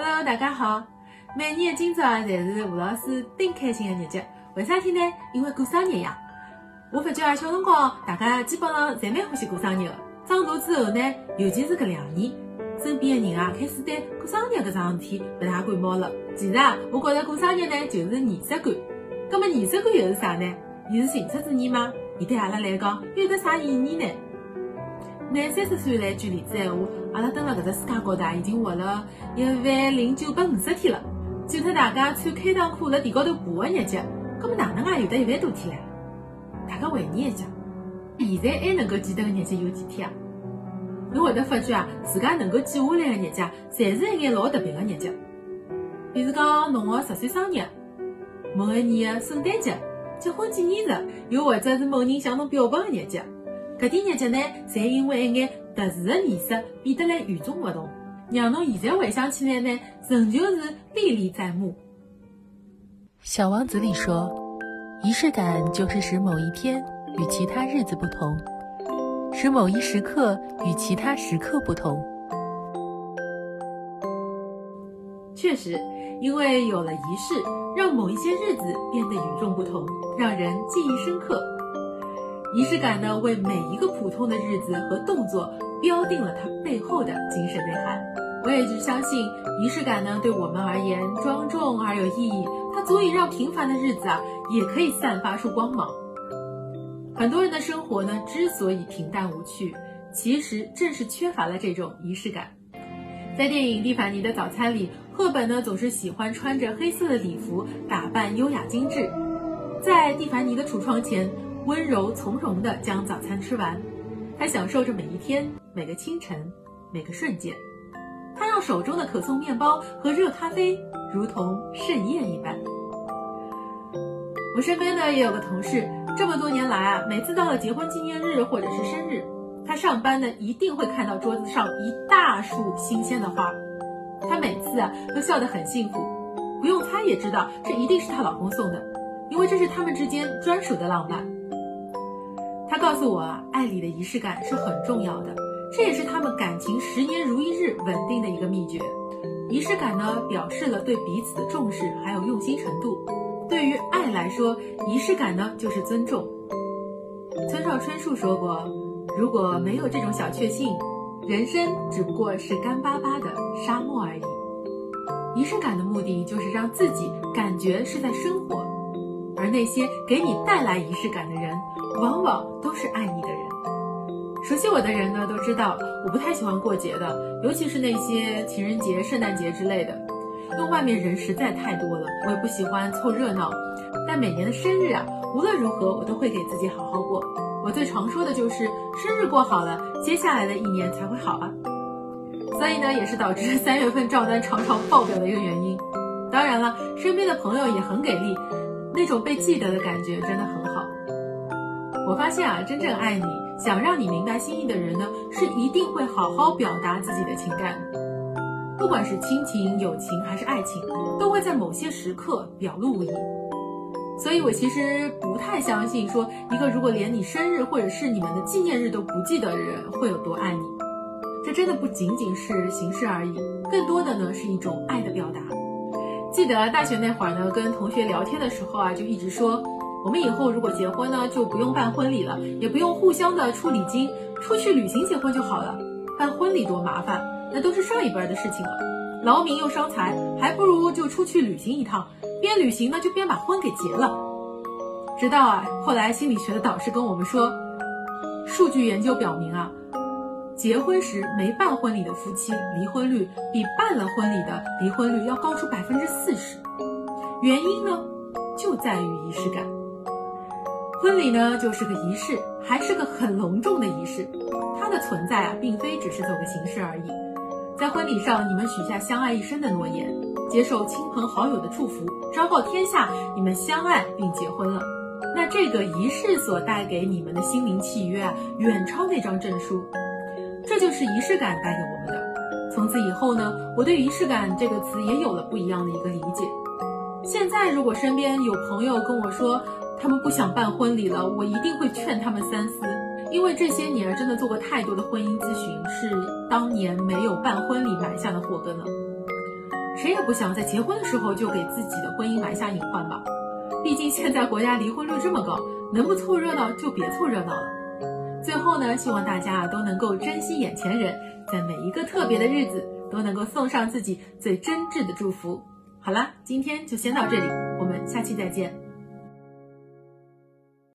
Hello，大家好。每年的今朝啊，侪是吴老师顶开心的日节。为啥体呢？因为过生日呀。我发觉啊，小辰光大家基本上侪蛮欢喜过生日的。长大之后呢，尤其是搿两年，身边的人啊，开始对过生日搿桩事体勿大感冒了。其实啊，我觉着过生日呢，就是仪式感。葛末仪式感又是啥呢？伊是形式主义吗？伊对阿拉来讲有得啥意义呢？拿三十岁来举例子闲话，阿拉蹲辣搿只世界高头，已经活了一万零九百五十天了。就脱大家穿开裆裤辣地高头爬个日脚，葛末哪能介有得一万多天唻？大家回忆一下，现在还能够记得个日节有几天啊？侬会得发觉啊，自家能够记下来个日节，侪是一眼老特别个日节。比如讲，侬个十岁生日，某一年个圣诞节。结婚纪念日，又或者是某人向侬表白的日节，搿点日节呢，侪因为一眼特殊的仪式变得来与众不同，让侬现在回想起来呢，仍旧是历历在目。小王子里说，仪式感就是使某一天与其他日子不同，使某一时刻与其他时刻不同。确实，因为有了仪式。让某一些日子变得与众不同，让人记忆深刻。仪式感呢，为每一个普通的日子和动作标定了它背后的精神内涵。我也是相信，仪式感呢，对我们而言庄重而有意义，它足以让平凡的日子啊，也可以散发出光芒。很多人的生活呢，之所以平淡无趣，其实正是缺乏了这种仪式感。在电影《蒂凡尼的早餐》里。赫本呢总是喜欢穿着黑色的礼服，打扮优雅精致，在蒂凡尼的橱窗前温柔从容地将早餐吃完。他享受着每一天、每个清晨、每个瞬间。他让手中的可颂面包和热咖啡如同盛宴一般。我身边呢也有个同事，这么多年来啊，每次到了结婚纪念日或者是生日，他上班呢一定会看到桌子上一大束新鲜的花。她每次啊都笑得很幸福，不用猜也知道这一定是她老公送的，因为这是他们之间专属的浪漫。他告诉我啊，爱里的仪式感是很重要的，这也是他们感情十年如一日稳定的一个秘诀。仪式感呢，表示了对彼此的重视还有用心程度。对于爱来说，仪式感呢就是尊重。村上春树说过，如果没有这种小确幸。人生只不过是干巴巴的沙漠而已。仪式感的目的就是让自己感觉是在生活，而那些给你带来仪式感的人，往往都是爱你的人。熟悉我的人呢，都知道我不太喜欢过节的，尤其是那些情人节、圣诞节之类的，因为外面人实在太多了，我也不喜欢凑热闹。但每年的生日啊，无论如何我都会给自己好好过。我最常说的就是生日过好了，接下来的一年才会好啊。所以呢，也是导致三月份账单常常爆表的一个原因。当然了，身边的朋友也很给力，那种被记得的感觉真的很好。我发现啊，真正爱你、想让你明白心意的人呢，是一定会好好表达自己的情感，不管是亲情、友情还是爱情，都会在某些时刻表露无遗。所以，我其实不太相信，说一个如果连你生日或者是你们的纪念日都不记得的人会有多爱你。这真的不仅仅是形式而已，更多的呢是一种爱的表达。记得大学那会儿呢，跟同学聊天的时候啊，就一直说，我们以后如果结婚呢，就不用办婚礼了，也不用互相的出礼金，出去旅行结婚就好了。办婚礼多麻烦，那都是上一辈的事情了，劳民又伤财，还不如就出去旅行一趟。边旅行呢，就边把婚给结了。直到啊，后来心理学的导师跟我们说，数据研究表明啊，结婚时没办婚礼的夫妻离婚率比办了婚礼的离婚率要高出百分之四十。原因呢，就在于仪式感。婚礼呢，就是个仪式，还是个很隆重的仪式。它的存在啊，并非只是走个形式而已。在婚礼上，你们许下相爱一生的诺言。接受亲朋好友的祝福，昭告天下，你们相爱并结婚了。那这个仪式所带给你们的心灵契约啊，远超那张证书。就是仪式感带给我们的。从此以后呢，我对仪式感这个词也有了不一样的一个理解。现在如果身边有朋友跟我说他们不想办婚礼了，我一定会劝他们三思，因为这些年真的做过太多的婚姻咨询，是当年没有办婚礼埋下的祸根了。谁也不想在结婚的时候就给自己的婚姻埋下隐患吧。毕竟现在国家离婚率这么高，能不凑热闹就别凑热闹了。最后呢，希望大家啊都能够珍惜眼前人，在每一个特别的日子都能够送上自己最真挚的祝福。好了，今天就先到这里，我们下期再见。